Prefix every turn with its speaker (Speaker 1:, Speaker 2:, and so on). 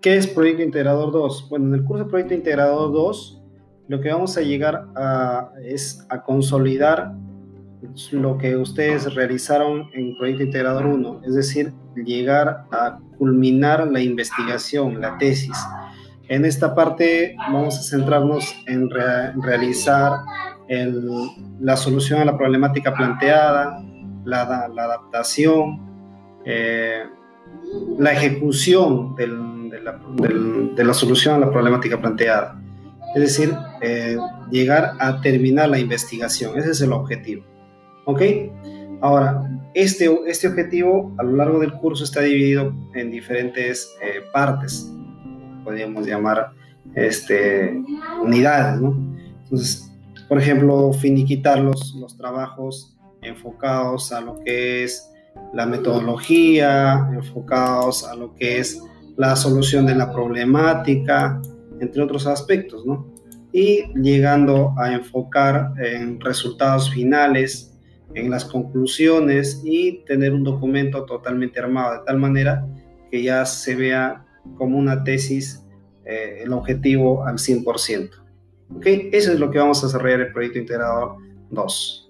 Speaker 1: ¿Qué es Proyecto Integrador 2? Bueno, en el curso de Proyecto Integrador 2, lo que vamos a llegar a, es a consolidar lo que ustedes realizaron en Proyecto Integrador 1, es decir, llegar a culminar la investigación, la tesis. En esta parte vamos a centrarnos en realizar la solución a la problemática planteada, la, adaptación, eh, la ejecución de, la, solución a la problemática planteada. Es decir, eh, llegar a terminar la investigación. Ese es el objetivo. ¿Ok? Ahora, este, este objetivo a lo largo del curso está dividido en diferentes eh, partes, podríamos llamar este, unidades. Entonces, por ejemplo, finiquitar los, los trabajos enfocados a lo que es la metodología, enfocados a lo que es la solución de la problemática, entre otros aspectos, ¿no? Y llegando a enfocar en resultados finales en las conclusiones y tener un documento totalmente armado de tal manera que ya se vea como una tesis eh, el objetivo al 100%. ¿Ok? Eso es lo que vamos a desarrollar el proyecto integrador 2.